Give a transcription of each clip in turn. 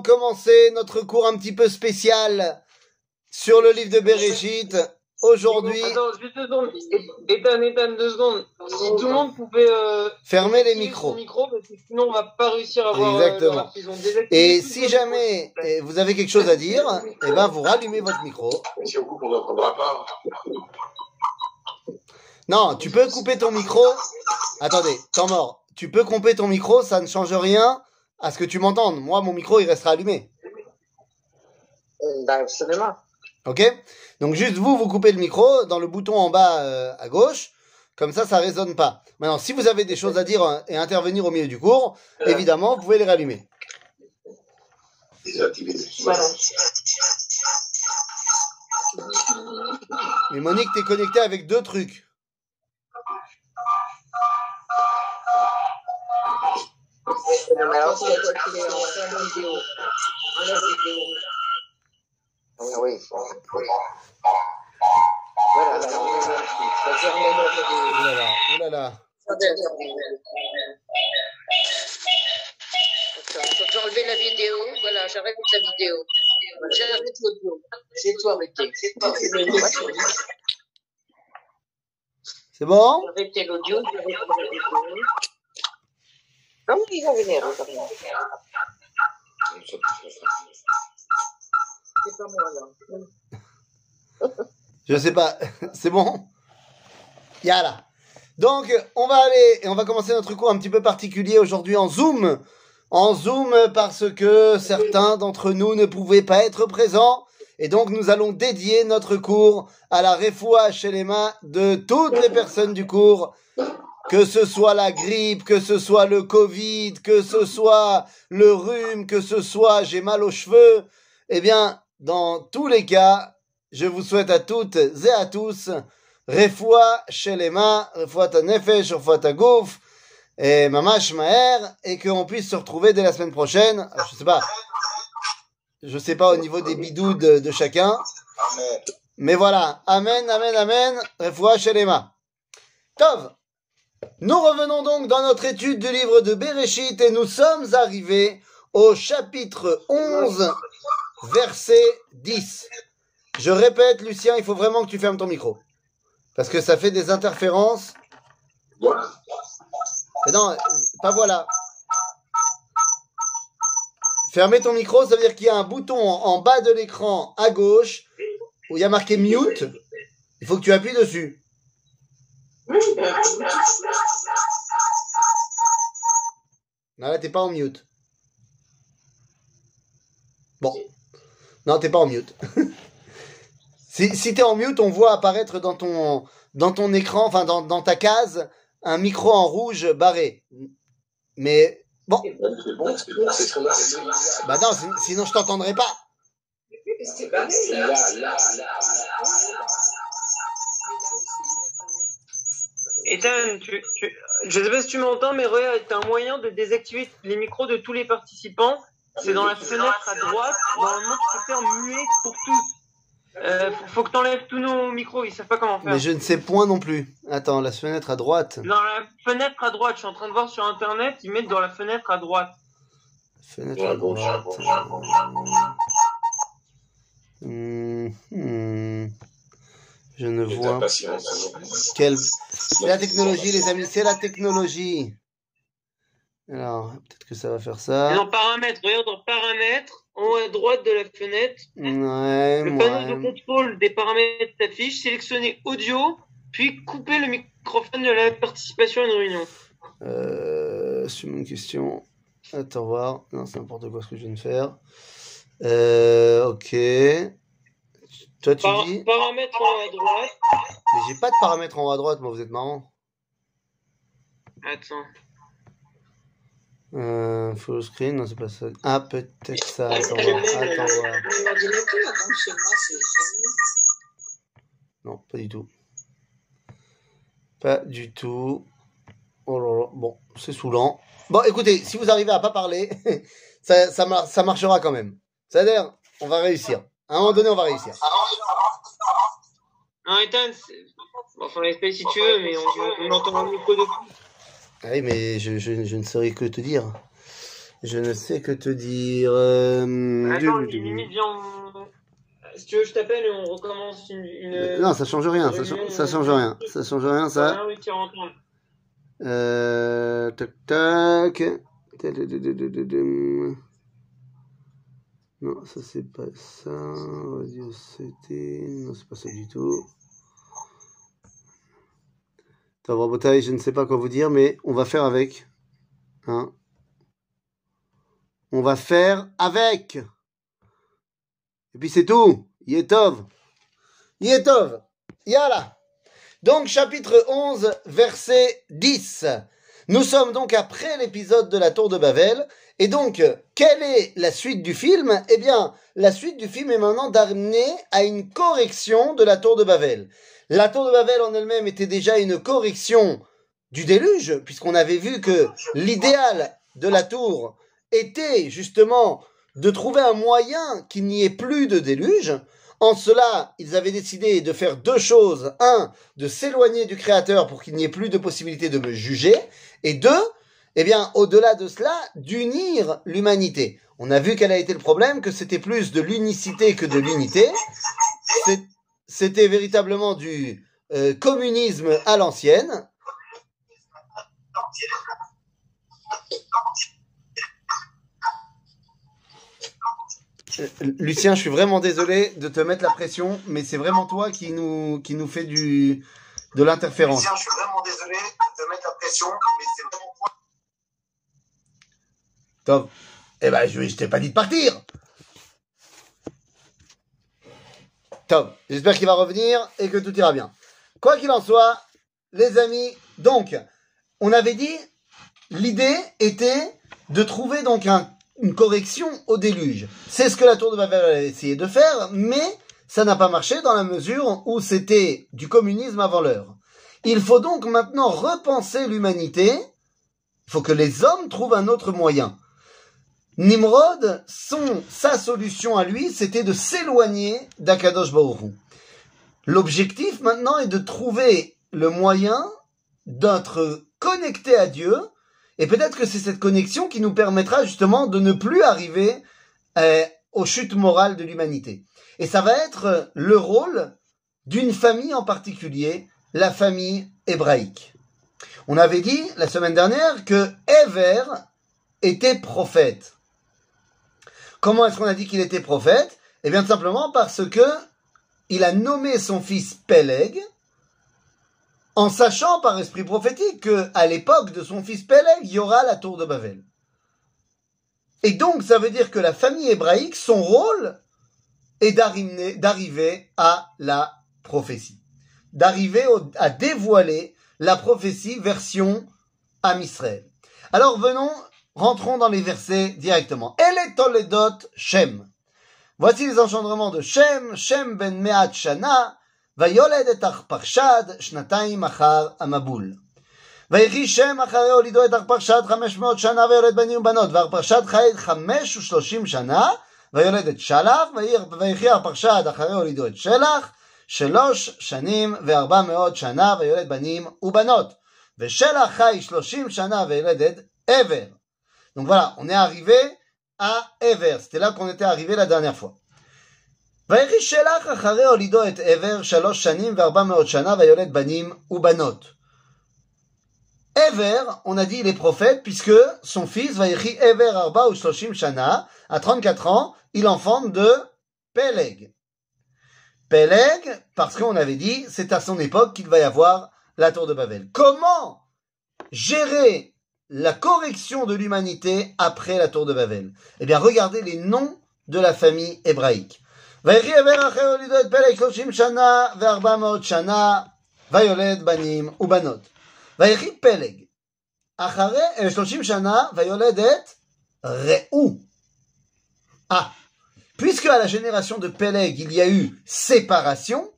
commencer notre cours un petit peu spécial sur le livre de Bereshit. Aujourd'hui, Attends, juste deux secondes. Ethan, Ethan, deux secondes. Si tout le monde pouvait euh, fermez les micros. micro, parce que sinon on va pas réussir à voir. Exactement. Euh, ont désactivé Et tous si jamais vous eh, avez quelque chose à dire, eh ben vous rallumez votre micro. Si on coupe, on n'entendra pas. Non, tu peux couper ton micro. Attendez, temps mort. Tu peux couper ton micro, ça ne change rien à ce que tu m'entendes. Moi, mon micro, il restera allumé. Absolument. Ok? Donc juste vous, vous coupez le micro dans le bouton en bas euh, à gauche. Comme ça, ça résonne pas. Maintenant, si vous avez des choses à dire euh, et intervenir au milieu du cours, évidemment, vous pouvez les rallumer. Voilà. Mais Monique, t'es connecté avec deux trucs. La vidéo. J'arrête la vidéo. L'audio. C'est toi, arrêté. C'est bon l'audio. Moi, là. Je sais pas. C'est bon Yala. Donc, on va aller et on va commencer notre cours un petit peu particulier aujourd'hui en Zoom. En Zoom parce que certains d'entre nous ne pouvaient pas être présents. Et donc, nous allons dédier notre cours à la refoua chez les mains de toutes les personnes du cours. Que ce soit la grippe, que ce soit le Covid, que ce soit le rhume, que ce soit j'ai mal aux cheveux. Eh bien, dans tous les cas, je vous souhaite à toutes et à tous refoua chez les mains, refoua ta nefesh, refoua ta gouf, et mamash maher, et qu'on puisse se retrouver dès la semaine prochaine. Alors, je sais pas, je sais pas au niveau des bidous de, de chacun, mais voilà, amen, amen, amen, refoua chez les mains. Tov, nous revenons donc dans notre étude du livre de Bereshit et nous sommes arrivés au chapitre 11, verset 10. Je répète, Lucien, il faut vraiment que tu fermes ton micro. Parce que ça fait des interférences. Non, pas voilà. Fermer ton micro, ça veut dire qu'il y a un bouton en bas de l'écran à gauche où il y a marqué mute. Il faut que tu appuies dessus. Non, là, t'es pas en mute. Bon. Non, t'es pas en mute. si si t'es en mute, on voit apparaître dans ton, dans ton écran, enfin dans, dans ta case, un micro en rouge barré. Mais bon, bah non, sin- sinon je t'entendrai pas. Là, là, là, Ethan, tu, tu, je sais pas si tu m'entends, mais regarde, t'as un moyen de désactiver les micros de tous les participants. C'est dans la fenêtre à droite. Normalement, tu peux faire muet pour tous. Euh, faut, que t'enlèves tous nos micros, ils savent pas comment faire. Mais je ne sais point non plus. Attends, la fenêtre à droite. Dans la fenêtre à droite, je suis en train de voir sur internet, ils mettent dans la fenêtre à droite. Fenêtre à droite. Hmm. Je ne Et vois quelle. C'est la technologie, les amis, c'est la technologie. Alors, peut-être que ça va faire Et ça. dans paramètres, regarde dans paramètres, en haut à droite de la fenêtre, Ouais, le panneau de contrôle des paramètres s'affiche, sélectionnez audio, puis couper le microphone de la participation à une réunion. Euh, c'est une question. Attends voir. Non, c'est n'importe quoi ce que je viens de faire. Euh, ok. Toi, tu Par- dis. paramètres en haut à droite. Mais j'ai pas de paramètres en haut à droite, moi, vous êtes marrant. Attends. Euh, full screen, non, c'est pas ça. Ah, peut-être ça. Attends voir. Attends voir. Moi, c'est Non, pas du tout. Pas du tout. Oh là là. Bon, c'est saoulant. Bon, écoutez, si vous arrivez à pas parler, ça, ça, ça marchera quand même. C'est-à-dire, on va réussir. À un moment donné, on va réussir. Non, Ethan, c'est- bon, enfin, espèce si tu veux, mais on, on entend un micro de. Ah Oui, mais je, je, je ne saurais que te dire. Je ne sais que te dire. euh, Attends, limite, viens, on- si tu veux, je t'appelle et on recommence une. une... Non, ça change rien, ça, change- ça change rien, ça change rien, ça. Ah oui. Euh, tac tac. Non, ça c'est pas ça. Radio c'était. Non, c'est pas ça du tout. Attends, Rabotaï, je ne sais pas quoi vous dire, mais on va faire avec. Hein on va faire avec. Et puis c'est tout. Yetov. Yetov. Yala. Donc chapitre 11, verset 10. Nous sommes donc après l'épisode de la tour de Babel. Et donc, quelle est la suite du film? Eh bien, la suite du film est maintenant d'amener à une correction de la tour de Babel. La tour de Babel en elle-même était déjà une correction du déluge, puisqu'on avait vu que l'idéal de la tour était justement de trouver un moyen qu'il n'y ait plus de déluge. En cela, ils avaient décidé de faire deux choses. Un, de s'éloigner du Créateur pour qu'il n'y ait plus de possibilité de me juger. Et deux, eh bien, au-delà de cela, d'unir l'humanité. On a vu quel a été le problème, que c'était plus de l'unicité que de l'unité. C'était véritablement du euh, communisme à l'ancienne. Euh, Lucien, je suis vraiment désolé de te mettre la pression, mais c'est vraiment toi qui nous, qui nous fait du, de l'interférence. Lucien, je suis vraiment désolé de te mettre la pression, mais c'est vraiment toi. Top. Eh ben, je, t'ai pas dit de partir. Top. J'espère qu'il va revenir et que tout ira bien. Quoi qu'il en soit, les amis, donc, on avait dit, l'idée était de trouver donc un- une correction au déluge. C'est ce que la tour de Babel a essayé de faire, mais ça n'a pas marché dans la mesure où c'était du communisme avant l'heure. Il faut donc maintenant repenser l'humanité. Il faut que les hommes trouvent un autre moyen. Nimrod, sa solution à lui, c'était de s'éloigner d'Akadosh Baruch. L'objectif maintenant est de trouver le moyen d'être connecté à Dieu, et peut-être que c'est cette connexion qui nous permettra justement de ne plus arriver euh, aux chutes morales de l'humanité. Et ça va être le rôle d'une famille en particulier, la famille hébraïque. On avait dit la semaine dernière que Ever était prophète. Comment est-ce qu'on a dit qu'il était prophète? Eh bien, simplement parce que il a nommé son fils Peleg, en sachant par esprit prophétique que à l'époque de son fils Peleg, il y aura la tour de Babel. Et donc, ça veut dire que la famille hébraïque, son rôle est d'arriver à la prophétie, d'arriver à dévoiler la prophétie version Am Israël. Alors venons, rentrons dans les versets directement. El Toledot Shem. Voici les engendrements de Shem, Shem ben Meat Shana, ויולד את ארפחשד שנתיים אחר המבול. ויחי שם אחרי הולידו את ארפחשד חמש מאות שנה ויולד בנים ובנות, וארפחשד חי חמש ושלושים שנה, ויולד את שלח, ויחי ארפחשד אחרי הולידו את שלח, שלוש שנים וארבע מאות שנה, ויולד בנים ובנות. ושלח חי שלושים שנה ויולד את עבר. Donc voilà, on est arrivé à Ever. C'était là qu'on était arrivé la dernière fois. ויחי שלח אחרי הולידו את עבר שלוש שנים וארבע מאות שנה ויולד בנים ובנות. Ever, on a dit il est prophète puisque son fils Vayechi Ever Arba ou Shloshim Shana, à 34 ans, il enfante de Peleg. Peleg, parce qu'on avait dit, c'est à son époque qu'il va y avoir la tour de Babel. Comment gérer la correction de l'humanité après la tour de Babel Eh bien, regardez les noms de la famille hébraïque. ויחי עבר אחרי הולידו את פלג שלושים שנה וארבע מאות שנה ויולד בנים ובנות. ויחי פלג אחרי אה, שלושים שנה ויולד את ראו. Ah, puisque à la génération de Peleg il y a eu séparation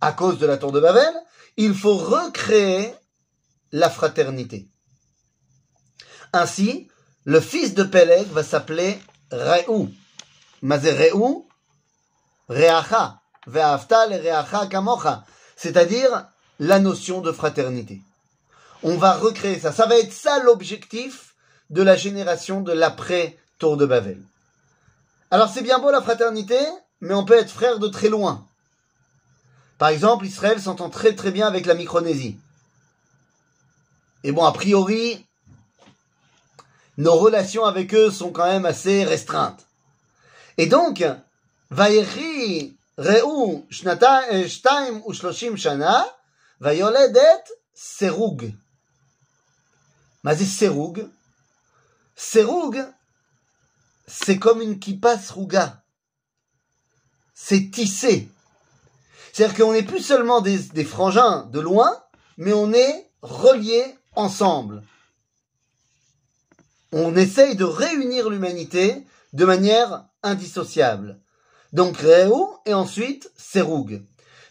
à cause de la tour de Babel, il faut recréer la fraternité. Ainsi, le fils de Péleg va s'appeler Réou. Mazé Réou, Réacha, Ve'aftal Réacha Kamocha, c'est-à-dire la notion de fraternité. On va recréer ça. Ça va être ça l'objectif de la génération de l'après-tour de Babel. Alors c'est bien beau la fraternité, mais on peut être frère de très loin. Par exemple, Israël s'entend très très bien avec la Micronésie. Et bon, a priori, nos relations avec eux sont quand même assez restreintes. Et donc, Vayechi Reu euh, Shtaim ou Shloshim Shana, Vayoledet Serug. C'est Serug. Serug, c'est comme une kippa sruga. C'est tissé. C'est-à-dire qu'on n'est plus seulement des, des frangins de loin, mais on est reliés ensemble On essaye de réunir l'humanité de manière indissociable. Donc Reu et ensuite Serug.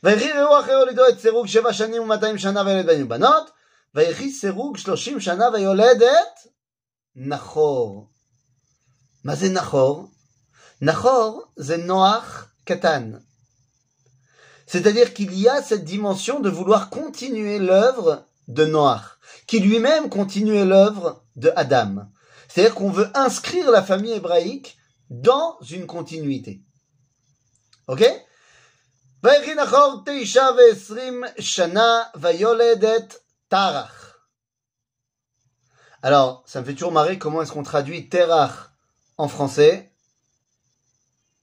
ויחי ראו אחרי הולידו את סירוג שבע שנים ומאתיים שנה וילד בנים ובנות, ויחי סירוג שלושים שנה ויולדת נחור. מה זה נחור? נחור זה נוח קטן. C'est-à-dire qu'il y a cette dimension de vouloir continuer l'œuvre de Noach, qui lui-même continuait l'œuvre de Adam. C'est-à-dire qu'on veut inscrire la famille hébraïque dans une continuité. Ok ויחי נחור תשע ועשרים שנה ויולד את תרח. Alors, ça me fait toujours marrer comment est-ce qu'on traduit Terach en français.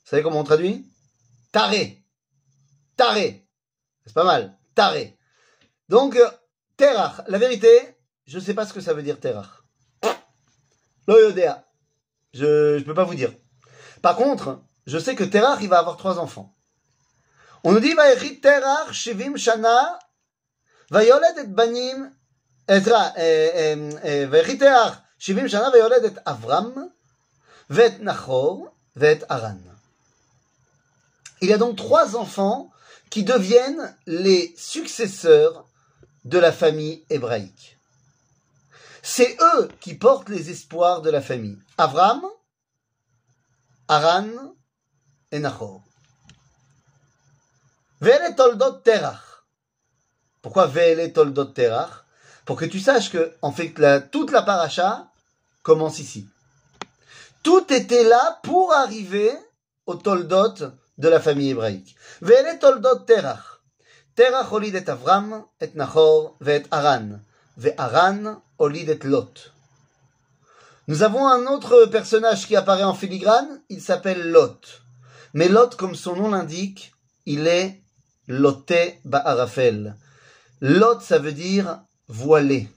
Vous savez comment on traduit Taré. Taré. C'est pas mal. Taré. Donc, euh, Terach. La vérité, je ne sais pas ce que ça veut dire Terach. Je ne peux pas vous dire. Par contre, je sais que Terach, il va avoir trois enfants. On nous dit, Vayechi Terach Shivim Shana, Vayoled et Banim, Ezra, Vayechi Terach Shivim Shana, Vayoled et Avram, Vet Nachor, Vet Aran. Il y a donc trois enfants qui deviennent les successeurs de la famille hébraïque. C'est eux qui portent les espoirs de la famille. Avram, Aran et Nachor. Vele toldot terach. Pourquoi Vele toldot terach? Pour que tu saches que, en fait, toute la paracha commence ici. Tout était là pour arriver au toldot de la famille hébraïque. Vele toldot terach. Terach olid et Avram, et Nachor, et Aran. Ve Aran Nous avons un autre personnage qui apparaît en filigrane, il s'appelle Lot. Mais Lot, comme son nom l'indique, il est Loté Ba'arafel. Lot, ça veut dire voilé.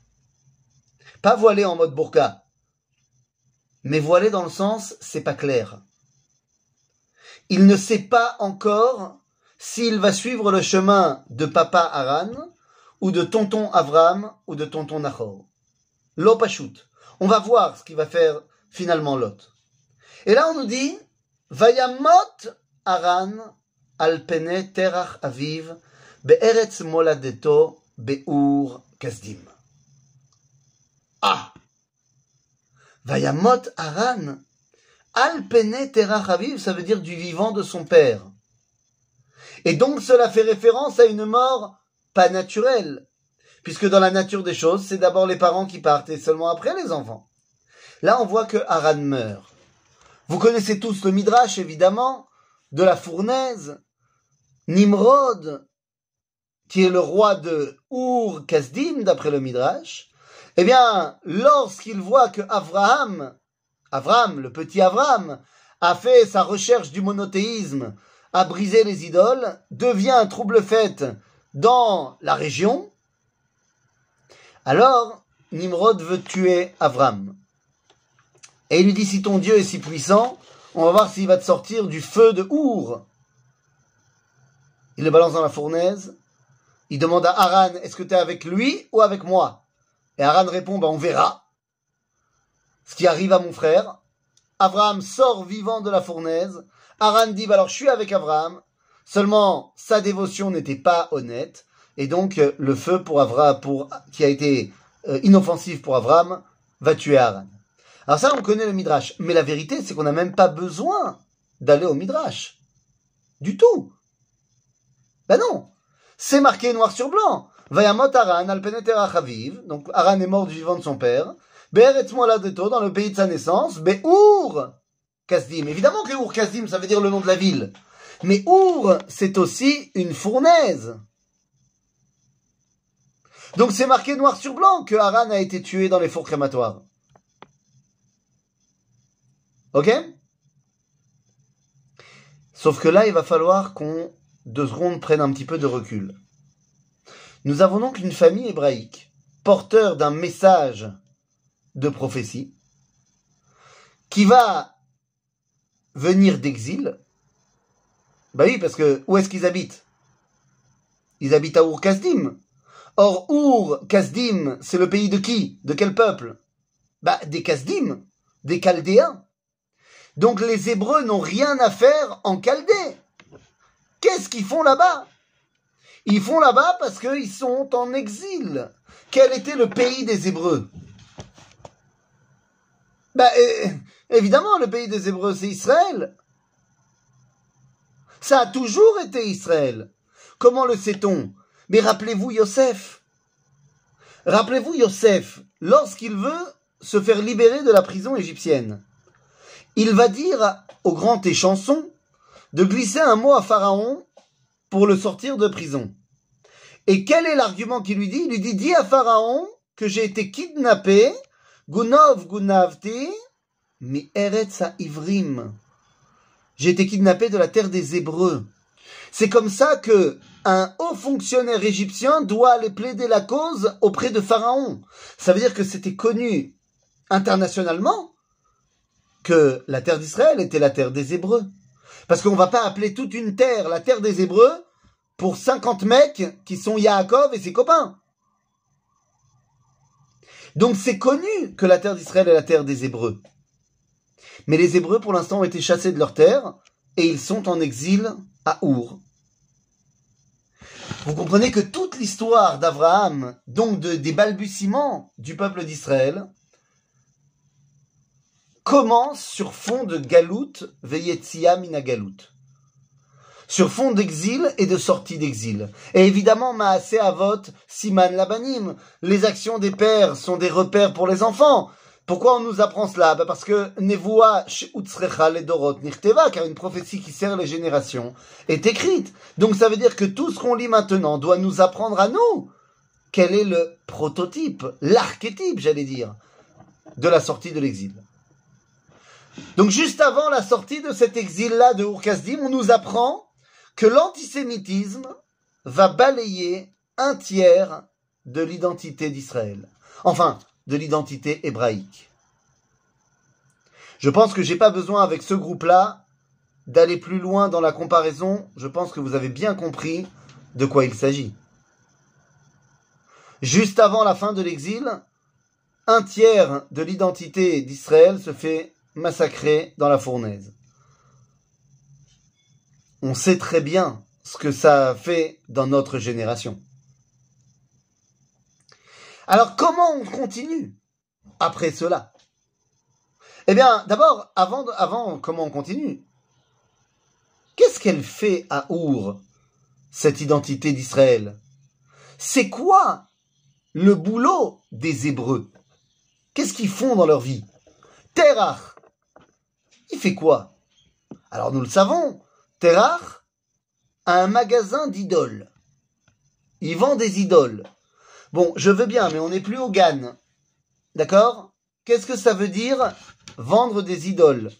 Pas voilé en mode burqa, mais voilé dans le sens, c'est pas clair. Il ne sait pas encore s'il va suivre le chemin de papa Aran, ou de tonton Avram, ou de tonton Nachor. Lo Pashut. On va voir ce qu'il va faire finalement Lot. Et là, on nous dit, Vayamot Aran al pene terach aviv be'eretz moladeto be'ur kasdim. Ah! Vayamot Aran al pene terach aviv, ça veut dire du vivant de son père. Et donc cela fait référence à une mort pas naturelle, puisque dans la nature des choses, c'est d'abord les parents qui partent et seulement après les enfants. Là, on voit que Aran meurt. Vous connaissez tous le Midrash, évidemment, de la fournaise. Nimrod, qui est le roi de Ur Kasdim, d'après le Midrash, eh bien, lorsqu'il voit que Abraham, Abraham, le petit Abraham, a fait sa recherche du monothéisme, a brisé les idoles, devient un trouble fait dans la région, alors Nimrod veut tuer Abraham. Et il lui dit, si ton Dieu est si puissant, on va voir s'il va te sortir du feu de Our. Il le balance dans la fournaise. Il demande à Haran, est-ce que tu es avec lui ou avec moi? Et Haran répond, bah, on verra ce qui arrive à mon frère. Abraham sort vivant de la fournaise. Haran dit, bah, alors je suis avec Abraham. Seulement, sa dévotion n'était pas honnête. Et donc, euh, le feu pour Abraham, pour, qui a été euh, inoffensif pour Abraham, va tuer Haran. Alors ça, on connaît le Midrash. Mais la vérité, c'est qu'on n'a même pas besoin d'aller au Midrash. Du tout. Ben non. C'est marqué noir sur blanc. Vayamot Aran al peneterach aviv. Donc Aran est mort du vivant de son père. Be'eretz Moladeto, dans le pays de sa naissance, Be'ur Kasdim. Évidemment que Ur Kasdim, ça veut dire le nom de la ville. Mais Ur, c'est aussi une fournaise. Donc c'est marqué noir sur blanc que Haran a été tué dans les fours crématoires. Ok? Sauf que là, il va falloir qu'on, deux secondes, prenne un petit peu de recul. Nous avons donc une famille hébraïque, porteur d'un message de prophétie, qui va venir d'exil. Bah oui, parce que où est-ce qu'ils habitent? Ils habitent à Ur-Kasdim. Or, Ur-Kasdim, c'est le pays de qui? De quel peuple? Bah, des Kasdim, des Chaldéens. Donc les Hébreux n'ont rien à faire en Chaldée. Qu'est-ce qu'ils font là-bas? Ils font là-bas parce qu'ils sont en exil. Quel était le pays des Hébreux? Bah, évidemment, le pays des Hébreux, c'est Israël. Ça a toujours été Israël. Comment le sait-on? Mais rappelez-vous Yosef. Rappelez-vous Yosef, lorsqu'il veut se faire libérer de la prison égyptienne, il va dire au grand échanson de glisser un mot à Pharaon pour le sortir de prison. Et quel est l'argument qu'il lui dit? Il lui dit, dis à Pharaon que j'ai été kidnappé Gunov Gunavti, mi Eretz Ivrim. J'ai été kidnappé de la terre des Hébreux. C'est comme ça que un haut fonctionnaire égyptien doit aller plaider la cause auprès de Pharaon. Ça veut dire que c'était connu internationalement que la terre d'Israël était la terre des Hébreux. Parce qu'on ne va pas appeler toute une terre la terre des Hébreux pour 50 mecs qui sont Yaakov et ses copains. Donc c'est connu que la terre d'Israël est la terre des Hébreux. Mais les Hébreux, pour l'instant, ont été chassés de leur terre et ils sont en exil à Our. Vous comprenez que toute l'histoire d'Abraham, donc des balbutiements du peuple d'Israël, commence sur fond de galout, veyetzia mina sur fond d'exil et de sortie d'exil. Et évidemment, Maasé Avot, Siman Labanim, les actions des pères sont des repères pour les enfants. Pourquoi on nous apprend cela? Bah Parce que Nevoa le Dorot Nirteva, car une prophétie qui sert les générations, est écrite. Donc ça veut dire que tout ce qu'on lit maintenant doit nous apprendre à nous quel est le prototype, l'archétype, j'allais dire, de la sortie de l'exil? Donc juste avant la sortie de cet exil-là de Urkazdim, on nous apprend que l'antisémitisme va balayer un tiers de l'identité d'Israël. Enfin, de l'identité hébraïque. Je pense que j'ai pas besoin avec ce groupe-là d'aller plus loin dans la comparaison. Je pense que vous avez bien compris de quoi il s'agit. Juste avant la fin de l'exil, un tiers de l'identité d'Israël se fait massacrer dans la fournaise on sait très bien ce que ça fait dans notre génération. Alors comment on continue après cela? Eh bien, d'abord, avant, avant comment on continue, qu'est-ce qu'elle fait à Our, cette identité d'Israël? C'est quoi le boulot des Hébreux? Qu'est-ce qu'ils font dans leur vie? Terach, il fait quoi? Alors nous le savons, Terach a un magasin d'idoles. Il vend des idoles. Bon, je veux bien, mais on n'est plus au GAN. D'accord? Qu'est-ce que ça veut dire vendre des idoles?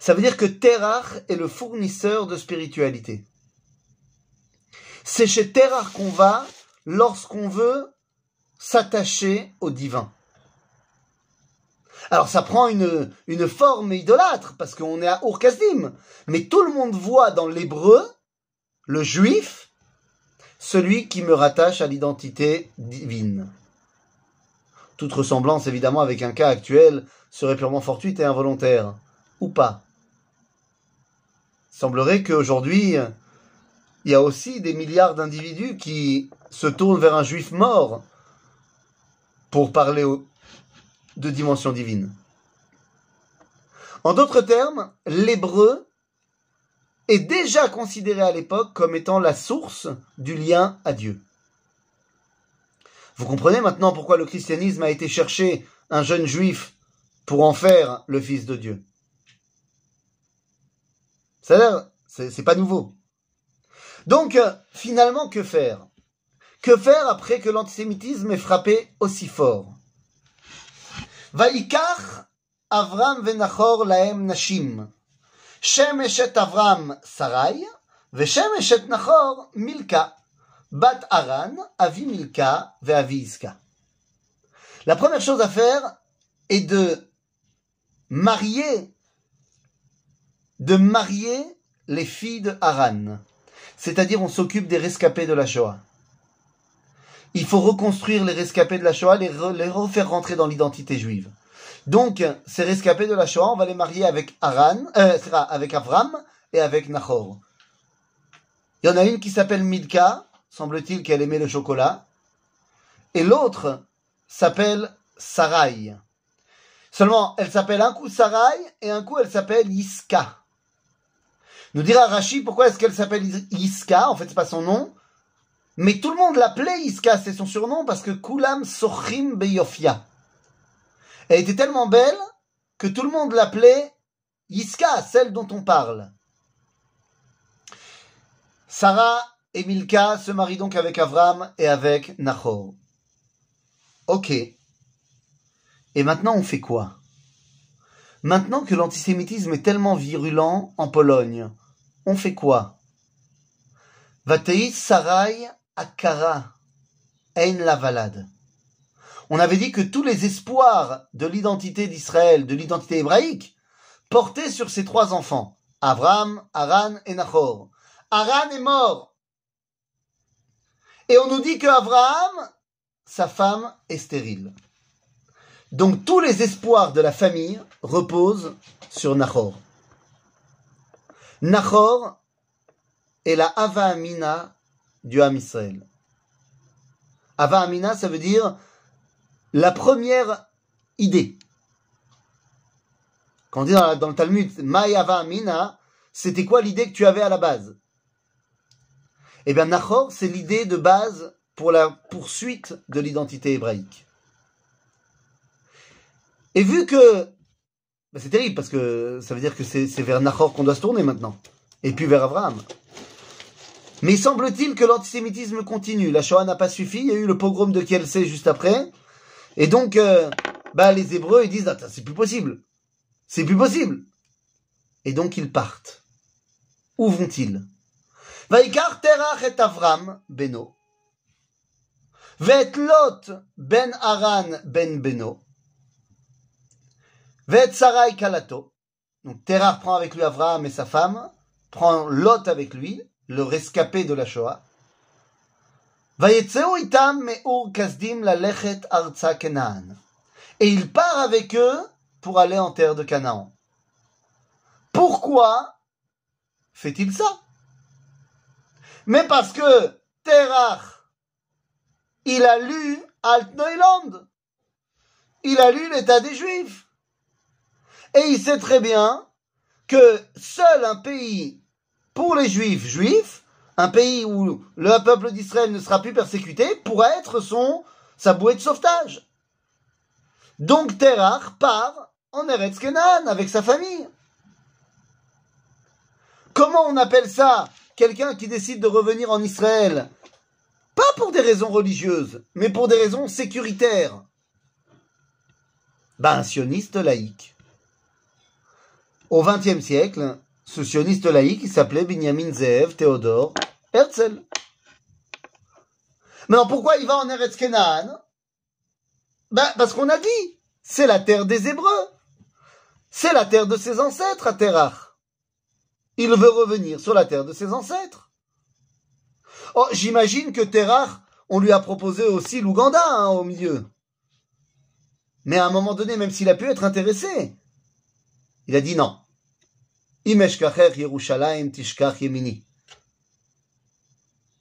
Ça veut dire que Terach est le fournisseur de spiritualité. C'est chez Terach qu'on va lorsqu'on veut s'attacher au divin. Alors ça prend une, forme idolâtre, parce qu'on est à Ur-Kasdim. Mais tout le monde voit dans l'hébreu, le juif, celui qui me rattache à l'identité divine. Toute ressemblance, évidemment, avec un cas actuel serait purement fortuite et involontaire. Ou pas. Il semblerait qu'aujourd'hui, il y a aussi des milliards d'individus qui se tournent vers un juif mort pour parler de dimension divine. En d'autres termes, l'hébreu est déjà considéré à l'époque comme étant la source du lien à Dieu. Vous comprenez maintenant pourquoi le christianisme a été chercher un jeune juif pour en faire le fils de Dieu. Ça, c'est pas nouveau. Donc, euh, finalement, que faire? Que faire après que l'antisémitisme ait frappé aussi fort? Vaikach Avram venachor laem nashim. La première chose à faire est de marier, de marier les filles de Haran. C'est-à-dire, on s'occupe des rescapés de la Shoah. Il faut reconstruire les rescapés de la Shoah, les refaire rentrer dans l'identité juive. Donc, ces rescapés de la Shoah, on va les marier avec Haran, euh, avec Avram et avec Nahor. Il y en a une qui s'appelle Midka, semble-t-il qu'elle aimait le chocolat, et l'autre s'appelle Sarai. Seulement, elle s'appelle un coup Sarai et un coup elle s'appelle Iska. Nous dira Rashi pourquoi est-ce qu'elle s'appelle Is- Iska, en fait c'est pas son nom, mais tout le monde l'appelait Iska, c'est son surnom parce que Kulam Sochim Beyofia. Elle était tellement belle que tout le monde l'appelait Iska, celle dont on parle. Sarah et Milka se marient donc avec Avram et avec Nahor. Ok. Et maintenant, on fait quoi? Maintenant que l'antisémitisme est tellement virulent en Pologne, on fait quoi? Vatei Sarai Akara Ein Lavalad. On avait dit que tous les espoirs de l'identité d'Israël, de l'identité hébraïque, portaient sur ces trois enfants, Avram, Aran et Nahor. Aran est mort. Et on nous dit que sa femme, est stérile. Donc tous les espoirs de la famille reposent sur Nahor. Nahor est la Ava Amina du Ham Israël. Ava Amina, ça veut dire la première idée. Quand on dit dans, le Talmud, Maï Ava Amina, c'était quoi l'idée que tu avais à la base? Eh bien, Nahor, c'est l'idée de base pour la poursuite de l'identité hébraïque. Et vu que... ben, c'est terrible parce que ça veut dire que c'est c'est vers Nahor qu'on doit se tourner maintenant. Et puis vers Abraham. Mais semble-t-il que l'antisémitisme continue. La Shoah n'a pas suffi. Il y a eu le pogrom de Kielce juste après. Et donc, euh, bah, les Hébreux, ils disent, attends, c'est plus possible. C'est plus possible. Et donc, ils partent. Où vont-ils? Vaikar Terach et Avram Beno. Vet Lot ben Aran ben Beno. Vet Sarai Kalato. Donc Terach prend avec lui Avram et sa femme, prend Lot avec lui, le rescapé de la Shoah. Et il part avec eux pour aller en terre de Canaan. Pourquoi fait-il ça mais parce que Terach, il a lu Alt-Neuland. Il a lu l'état des Juifs. Et il sait très bien que seul un pays pour les Juifs juifs, un pays où le peuple d'Israël ne sera plus persécuté, pourra être son, sa bouée de sauvetage. Donc Terach part en Eretz Kenan avec sa famille. Comment on appelle ça quelqu'un qui décide de revenir en Israël, pas pour des raisons religieuses, mais pour des raisons sécuritaires, ben, un sioniste laïque. Au XXe siècle, ce sioniste laïque, il s'appelait Benjamin Zeev Théodore Herzl. Maintenant, pourquoi il va en Eretz Kenaan Ben, parce qu'on a dit, c'est la terre des Hébreux. C'est la terre de ses ancêtres à Terach. Il veut revenir sur la terre de ses ancêtres. Oh, j'imagine que Terach, on lui a proposé aussi l'Ouganda hein, au milieu. Mais à un moment donné, même s'il a pu être intéressé, il a dit non.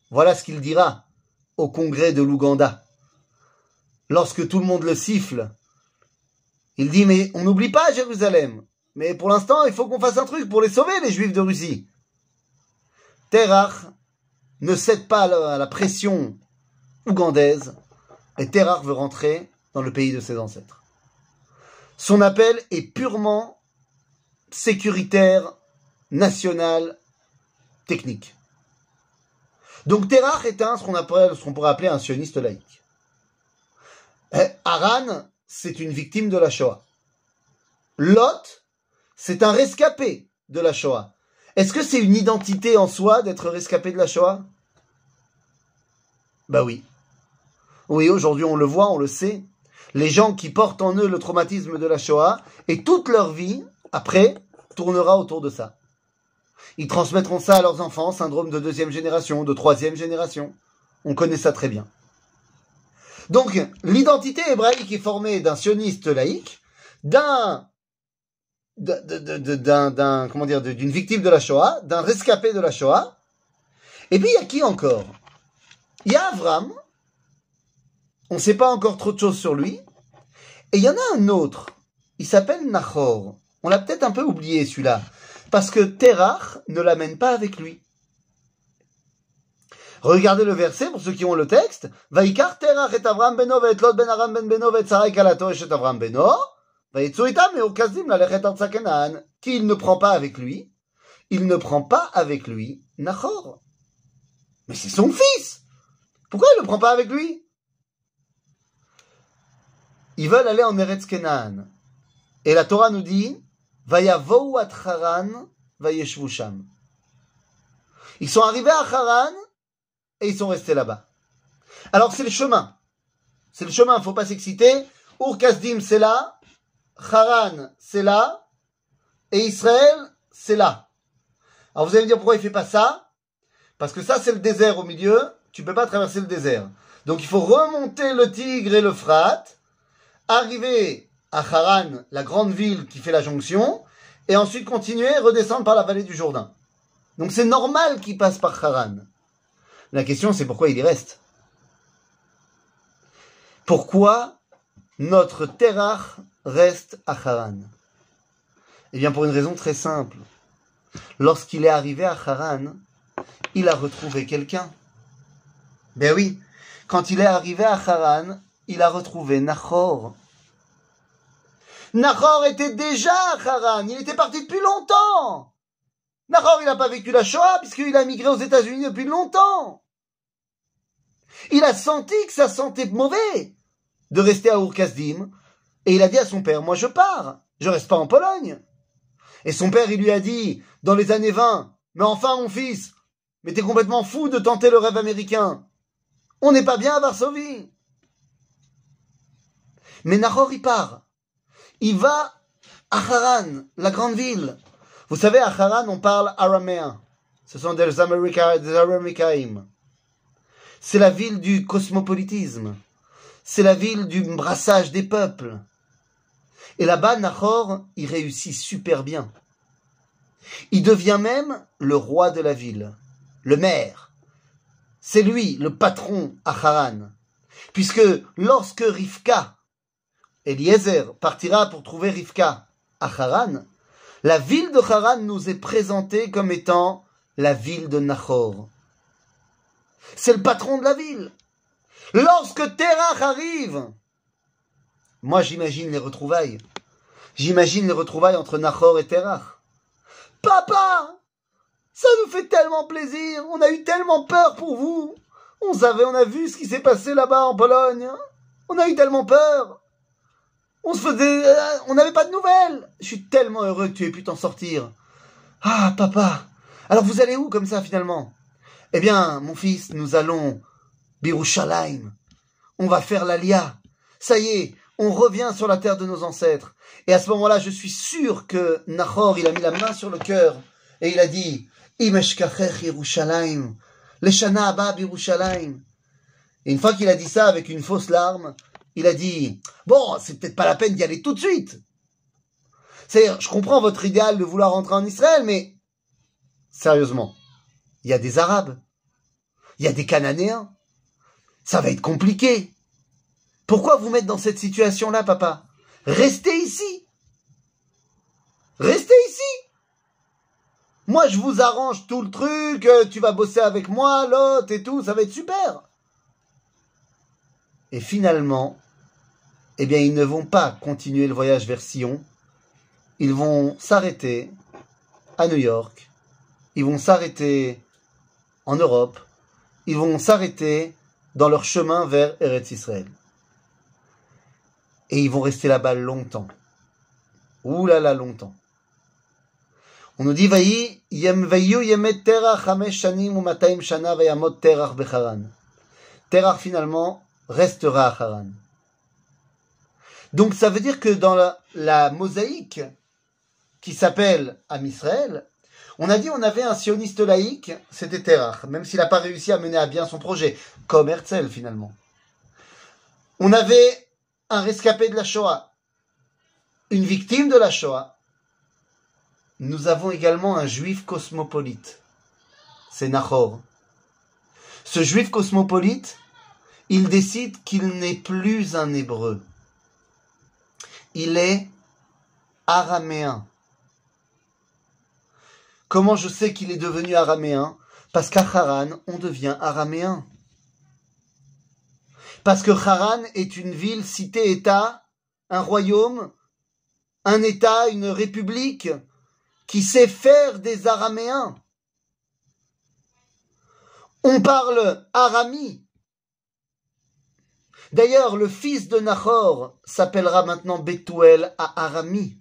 Voilà ce qu'il dira au congrès de l'Ouganda. Lorsque tout le monde le siffle, il dit mais on n'oublie pas Jérusalem. Mais pour l'instant, il faut qu'on fasse un truc pour les sauver, les Juifs de Russie. Terach ne cède pas à la, pression ougandaise Et Terach veut rentrer dans le pays de ses ancêtres. Son appel est purement sécuritaire, national, technique. Donc Terach est un, ce qu'on pourrait appeler un sioniste laïque. Eh, Haran, c'est une victime de la Shoah. Lot, c'est un rescapé de la Shoah. Est-ce que c'est une identité en soi d'être rescapé de la Shoah? Bah oui. Oui, aujourd'hui on le voit, on le sait. Les gens qui portent en eux le traumatisme de la Shoah, et toute leur vie, après, tournera autour de ça. Ils transmettront ça à leurs enfants, syndrome de deuxième génération, de troisième génération. On connaît ça très bien. Donc, l'identité hébraïque est formée d'un sioniste laïque, d'un d'un, comment dire, d'une victime de la Shoah, d'un rescapé de la Shoah. Et puis il y a qui encore? Il y a Avram. On ne sait pas encore trop de choses sur lui. Et il y en a un autre. Il s'appelle Nachor. On l'a peut-être un peu oublié celui-là. Parce que Terach ne l'amène pas avec lui. Regardez le verset pour ceux qui ont le texte. Vaikar et et Lot ben ben beno et kalato et. Qui il ne prend pas avec lui Il ne prend pas avec lui Nachor. Mais c'est son fils Pourquoi il ne prend pas avec lui? Ils veulent aller en Eretz Canaan. Et la Torah nous dit Vayavou at Haran, vayeshvu sham. Ils sont arrivés à Haran et ils sont restés là-bas. Alors c'est le chemin. C'est le chemin, faut pas s'exciter. Ur Kasdim c'est là, Haran c'est là, et Israël c'est là. Alors vous allez me dire pourquoi il fait pas ça? Parce que ça c'est le désert au milieu, tu peux pas traverser le désert. Donc il faut remonter le Tigre et le Frat, arriver à Haran, la grande ville qui fait la jonction, et ensuite continuer, redescendre par la vallée du Jourdain. Donc c'est normal qu'il passe par Haran. La question c'est pourquoi il y reste. Pourquoi notre Terach reste à Haran Eh bien pour une raison très simple. Lorsqu'il est arrivé à Haran, il a retrouvé quelqu'un. Ben oui, quand il est arrivé à Haran, il a retrouvé Nachor. Nachor était déjà à Haran, il était parti depuis longtemps. Nachor, il n'a pas vécu la Shoah puisqu'il a migré aux États-Unis depuis longtemps. Il a senti que ça sentait mauvais de rester à Ur-Kasdim et il a dit à son père, moi je pars, je reste pas en Pologne. Et son père, il lui a dit, dans les années 20, mais enfin mon fils, mais t'es complètement fou de tenter le rêve américain. On n'est pas bien à Varsovie. Mais Nahor, il part. Il va à Haran, la grande ville. Vous savez, à Haran, on parle araméen. Ce sont des, Américains. C'est la ville du cosmopolitisme. C'est la ville du brassage des peuples. Et là-bas, Nahor, il réussit super bien. Il devient même le roi de la ville, le maire. C'est lui, le patron à Haran. Puisque lorsque Rivka, Eliezer, partira pour trouver Rivka à Haran, la ville de Haran nous est présentée comme étant la ville de Nahor. C'est le patron de la ville. Lorsque Terach arrive, moi j'imagine les retrouvailles. J'imagine les retrouvailles entre Nahor et Terach. Papa Ça nous fait tellement plaisir On a eu tellement peur pour vous On savait, on a vu ce qui s'est passé là-bas en Pologne. hein. On a eu tellement peur Euh, on n'avait pas de nouvelles Je suis tellement heureux que tu aies pu t'en sortir. Ah, papa Alors vous allez où comme ça finalement? Eh bien, mon fils, nous allons... Birushalayim. On va faire l'Alia. Ça y est, on revient sur la terre de nos ancêtres. Et à ce moment-là, je suis sûr que Nahor, il a mis la main sur le cœur et il a dit Leshana. Et une fois qu'il a dit ça avec une fausse larme, il a dit Bon, c'est peut-être pas la peine d'y aller tout de suite. C'est-à-dire, je comprends votre idéal de vouloir rentrer en Israël, mais sérieusement, il y a des Arabes, il y a des Cananéens, ça va être compliqué. Pourquoi vous mettre dans cette situation-là, papa? Restez ici. Restez ici. Moi, je vous arrange tout le truc. euh, Tu vas bosser avec moi, l'autre et tout. Ça va être super. Et finalement, eh bien, ils ne vont pas continuer le voyage vers Sion. Ils vont s'arrêter à New York. Ils vont s'arrêter en Europe. Ils vont s'arrêter dans leur chemin vers Eretz Israël. Et ils vont rester là-bas longtemps. Ouh là là, longtemps. On nous dit, Vayi, yem, yemet terach hamesh shanim ou mataim shana vayamot terach becharan. Terach, finalement, restera à Haran. Donc, ça veut dire que dans la, mosaïque qui s'appelle Am Israël, on a dit on avait un sioniste laïque, c'était Terach, même s'il n'a pas réussi à mener à bien son projet, comme Herzl finalement. On avait un rescapé de la Shoah, une victime de la Shoah. Nous avons également un juif cosmopolite, c'est Nahor. Ce juif cosmopolite, il décide qu'il n'est plus un hébreu. Il est araméen. Comment je sais qu'il est devenu araméen? Parce qu'à Haran, on devient araméen. Parce que Haran est une ville, cité-État, un royaume, un État, une république qui sait faire des araméens. On parle aramie. D'ailleurs, le fils de Nahor s'appellera maintenant Bethuel à Arami.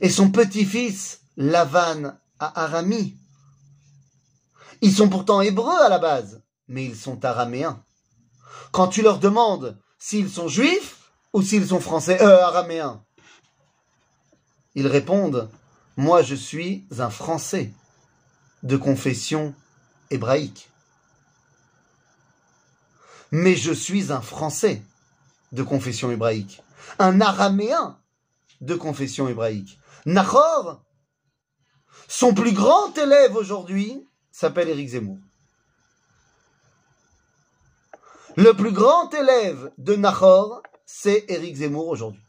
Et son petit-fils, Lavan à Arami. Ils sont pourtant hébreux à la base, mais ils sont araméens. Quand tu leur demandes s'ils sont juifs ou s'ils sont français, euh, araméens, ils répondent Moi je suis un français de confession hébraïque. Mais je suis un français de confession hébraïque, un araméen de confession hébraïque. Nahor, son plus grand élève aujourd'hui, s'appelle Éric Zemmour. Le plus grand élève de Nahor, c'est Éric Zemmour aujourd'hui.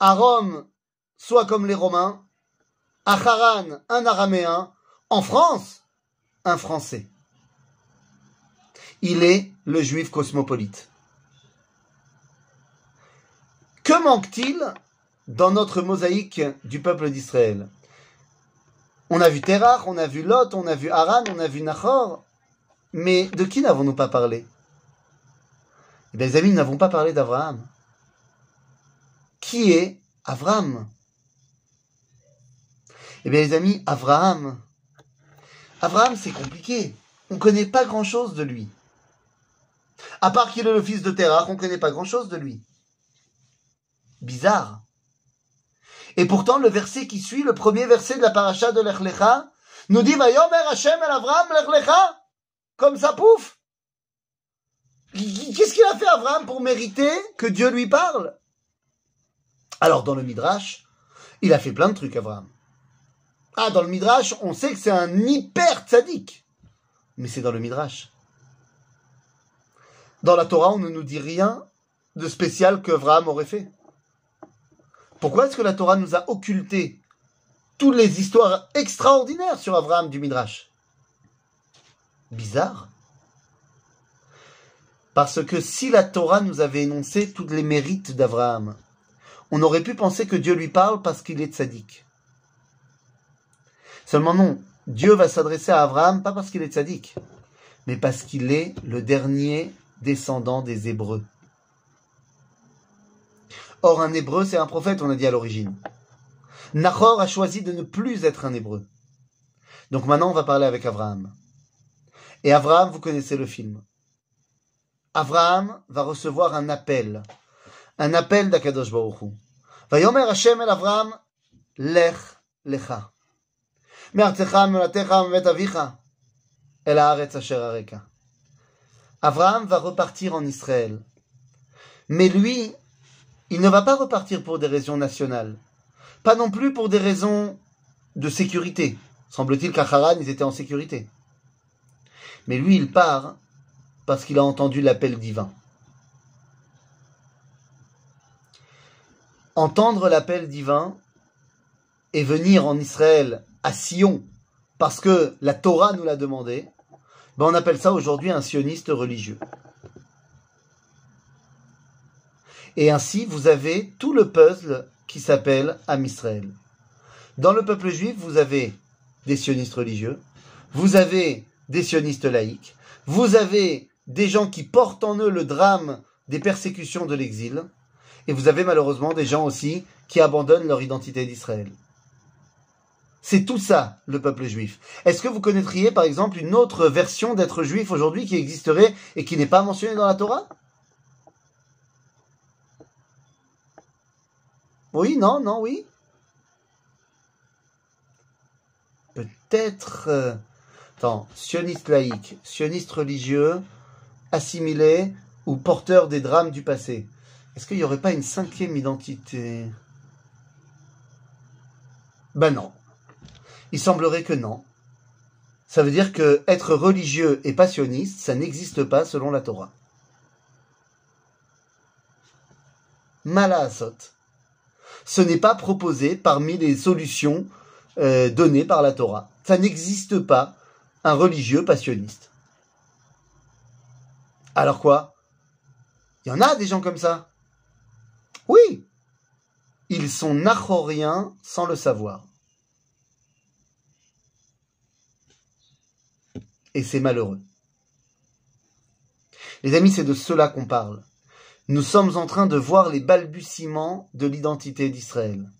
À Rome, soit comme les Romains, à Haran, un araméen, en France, un français. Il est le juif cosmopolite. Que manque-t-il dans notre mosaïque du peuple d'Israël? On a vu Terach, on a vu Lot, on a vu Haran, on a vu Nachor, mais de qui n'avons-nous pas parlé? Eh bien, les amis, nous n'avons pas parlé d'Abraham. Qui est Abraham Eh bien, les amis, Abraham. Abraham, c'est compliqué. On ne connaît pas grand-chose de lui. À part qu'il est le fils de Terach, on ne connaît pas grand-chose de lui. Bizarre. Et pourtant, le verset qui suit, le premier verset de la paracha de l'Echlecha, nous dit Vayomer Hashem el Avram l'Echlecha Comme ça, pouf Qu'est-ce qu'il a fait Avram pour mériter que Dieu lui parle? Alors, dans le Midrash, il a fait plein de trucs, Avram. Ah, dans le Midrash, on sait que c'est un hyper tzaddik. Mais c'est dans le Midrash. Dans la Torah, on ne nous dit rien de spécial que Abraham aurait fait. Pourquoi est-ce que la Torah nous a occulté toutes les histoires extraordinaires sur Abraham du Midrash? Bizarre. Parce que si la Torah nous avait énoncé tous les mérites d'Abraham, on aurait pu penser que Dieu lui parle parce qu'il est tzaddik. Seulement non, Dieu va s'adresser à Abraham pas parce qu'il est tzaddik, mais parce qu'il est le dernier descendant des Hébreux. Or, un Hébreu, c'est un prophète, on a dit à l'origine. Nahor a choisi de ne plus être un Hébreu. Donc maintenant, on va parler avec Abraham. Et Abraham, vous connaissez le film. Abraham va recevoir un appel. Un appel d'Akadosh Baruch Hu. Vayomer Hashem el Abraham, lech lecha. מארצך ממולדתך ומבית אביך אל הארץ אשר אראך. Abraham va repartir en Israël. Mais lui, il ne va pas repartir pour des raisons nationales. Pas non plus pour des raisons de sécurité. Semble-t-il qu'à Haran, ils étaient en sécurité. Mais lui, il part parce qu'il a entendu l'appel divin. Entendre l'appel divin et venir en Israël à Sion parce que la Torah nous l'a demandé, Ben, on appelle ça aujourd'hui un sioniste religieux. Et ainsi, vous avez tout le puzzle qui s'appelle Am Israël. Dans le peuple juif, vous avez des sionistes religieux, vous avez des sionistes laïcs, vous avez des gens qui portent en eux le drame des persécutions de l'exil, et vous avez malheureusement des gens aussi qui abandonnent leur identité d'Israël. C'est tout ça, le peuple juif. Est-ce que vous connaîtriez, par exemple, une autre version d'être juif aujourd'hui qui existerait et qui n'est pas mentionnée dans la Torah? Oui, non, non, oui Peut-être... euh, Attends, sioniste laïque, sioniste religieux, assimilé ou porteur des drames du passé. Est-ce qu'il n'y aurait pas une cinquième identité? Ben non. Il semblerait que non. Ça veut dire que être religieux et passionniste, ça n'existe pas selon la Torah. Malaasot. Ce n'est pas proposé parmi les solutions euh, données par la Torah. Ça n'existe pas un religieux passionniste. Alors quoi? Il y en a des gens comme ça. Oui. Ils sont nachoriens sans le savoir. Et c'est malheureux. Les amis, c'est de cela qu'on parle. Nous sommes en train de voir les balbutiements de l'identité d'Israël.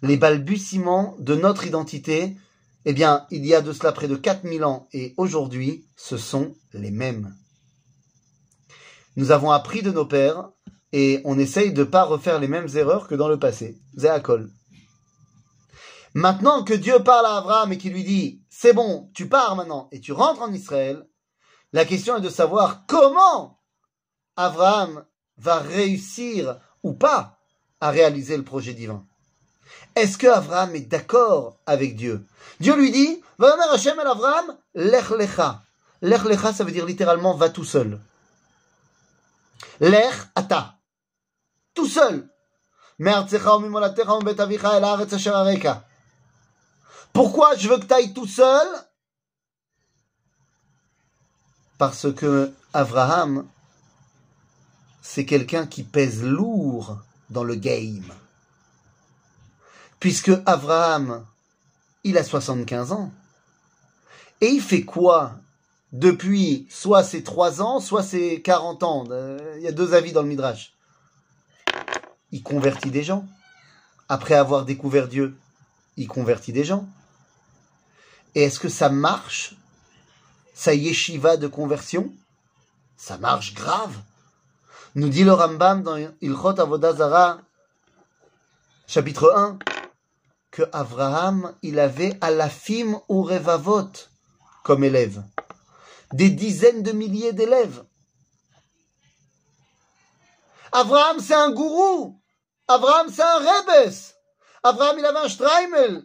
Les balbutiements de notre identité, eh bien, il y a de cela près de 4000 ans et aujourd'hui, ce sont les mêmes. Nous avons appris de nos pères et on essaye de ne pas refaire les mêmes erreurs que dans le passé. Zéakol. Maintenant que Dieu parle à Abraham et qu'il lui dit c'est bon, tu pars maintenant et tu rentres en Israël, la question est de savoir comment Abraham va réussir ou pas à réaliser le projet divin. Est-ce que Abraham est d'accord avec Dieu? Dieu lui dit Va Hashem el Abraham, lech lecha. Lech lecha, ça veut dire littéralement va tout seul. Lech ata. Tout seul. Umimolatecha umbet avicha el haaretz asher areka. Pourquoi je veux que tu ailles tout seul? Parce que Abraham, c'est quelqu'un qui pèse lourd dans le game. Puisque Abraham, il a 75 ans. Et il fait quoi depuis soit ses 3 ans, soit ses 40 ans? Euh, Il y a deux avis dans le Midrash. Il convertit des gens. Après avoir découvert Dieu, il convertit des gens. Et est-ce que ça marche? Sa yeshiva de conversion? Ça marche grave. Nous dit le Rambam dans Ilchot Avodazara, chapitre 1, que Abraham, il avait Alafim ou Revavot comme élève. Des dizaines de milliers d'élèves. Abraham, c'est un gourou. Abraham, c'est un rebes. Abraham, il avait un Streimel.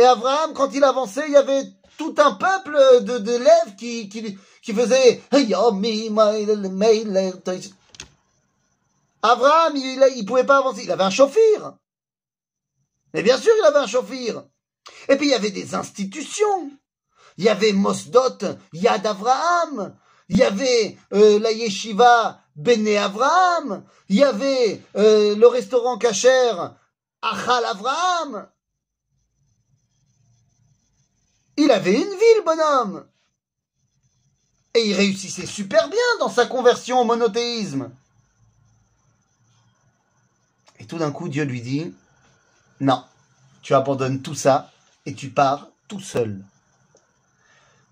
Et Abraham, quand il avançait, il y avait tout un peuple de d'élèves qui, qui, qui faisaient Abraham, il, il pouvait pas avancer. Il avait un chauffeur. Mais bien sûr, il avait un chauffeur. Et puis, il y avait des institutions. Il y avait Mosdot, Yad Avraham. Il y avait euh, la yeshiva Bene Avraham. Il y avait euh, le restaurant Kacher Achal Avraham. Il avait une ville, bonhomme. Et il réussissait super bien dans sa conversion au monothéisme. Et tout d'un coup, Dieu lui dit, non, tu abandonnes tout ça et tu pars tout seul.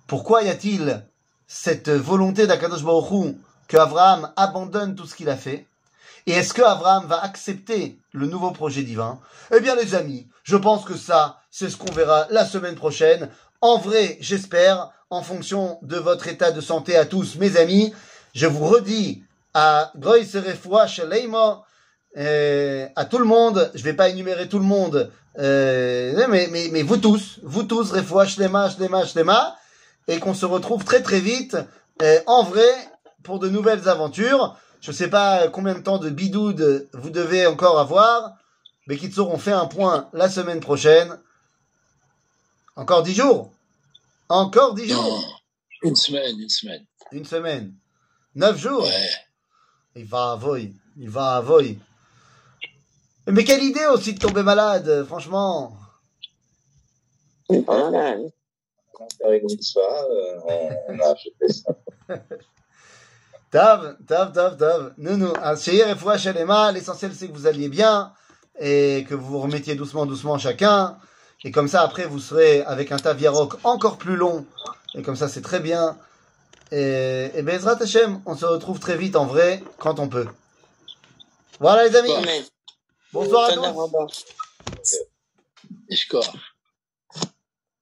Pourquoi y a-t-il cette volonté d'Akadosh Baruch Hu que Abraham abandonne tout ce qu'il a fait? Et est-ce que Abraham va accepter le nouveau projet divin? Eh bien, les amis, je pense que ça, c'est ce qu'on verra la semaine prochaine. En vrai, j'espère, en fonction de votre état de santé à tous, mes amis, je vous redis à Groïs Shaleimo, euh, à tout le monde, je vais pas énumérer tout le monde, euh, mais vous tous, vous tous, Refoua Shlema, Shlema, Shlema, et qu'on se retrouve très très vite, euh, en vrai, pour de nouvelles aventures. Je sais pas combien de temps de bidoud vous devez encore avoir, mais qui on fait un point la semaine prochaine. Encore dix jours. Encore dix jours. Une semaine, une semaine. Une semaine. Neuf jours Ouais. Il va à Voy. Il va à Voy. Mais quelle idée aussi de tomber malade, franchement. C'est pas mal. Euh, on, on a acheté ça. Tav, tav, tav, tav. Fouach Shalema, l'essentiel c'est que vous alliez bien et que vous vous remettiez doucement, doucement chacun. Et comme ça, après, vous serez avec un Tav Yarok encore plus long. Et comme ça, c'est très bien. Et, et Bezrat Hashem, on se retrouve très vite en vrai, quand on peut. Voilà les amis. Bonsoir à tous.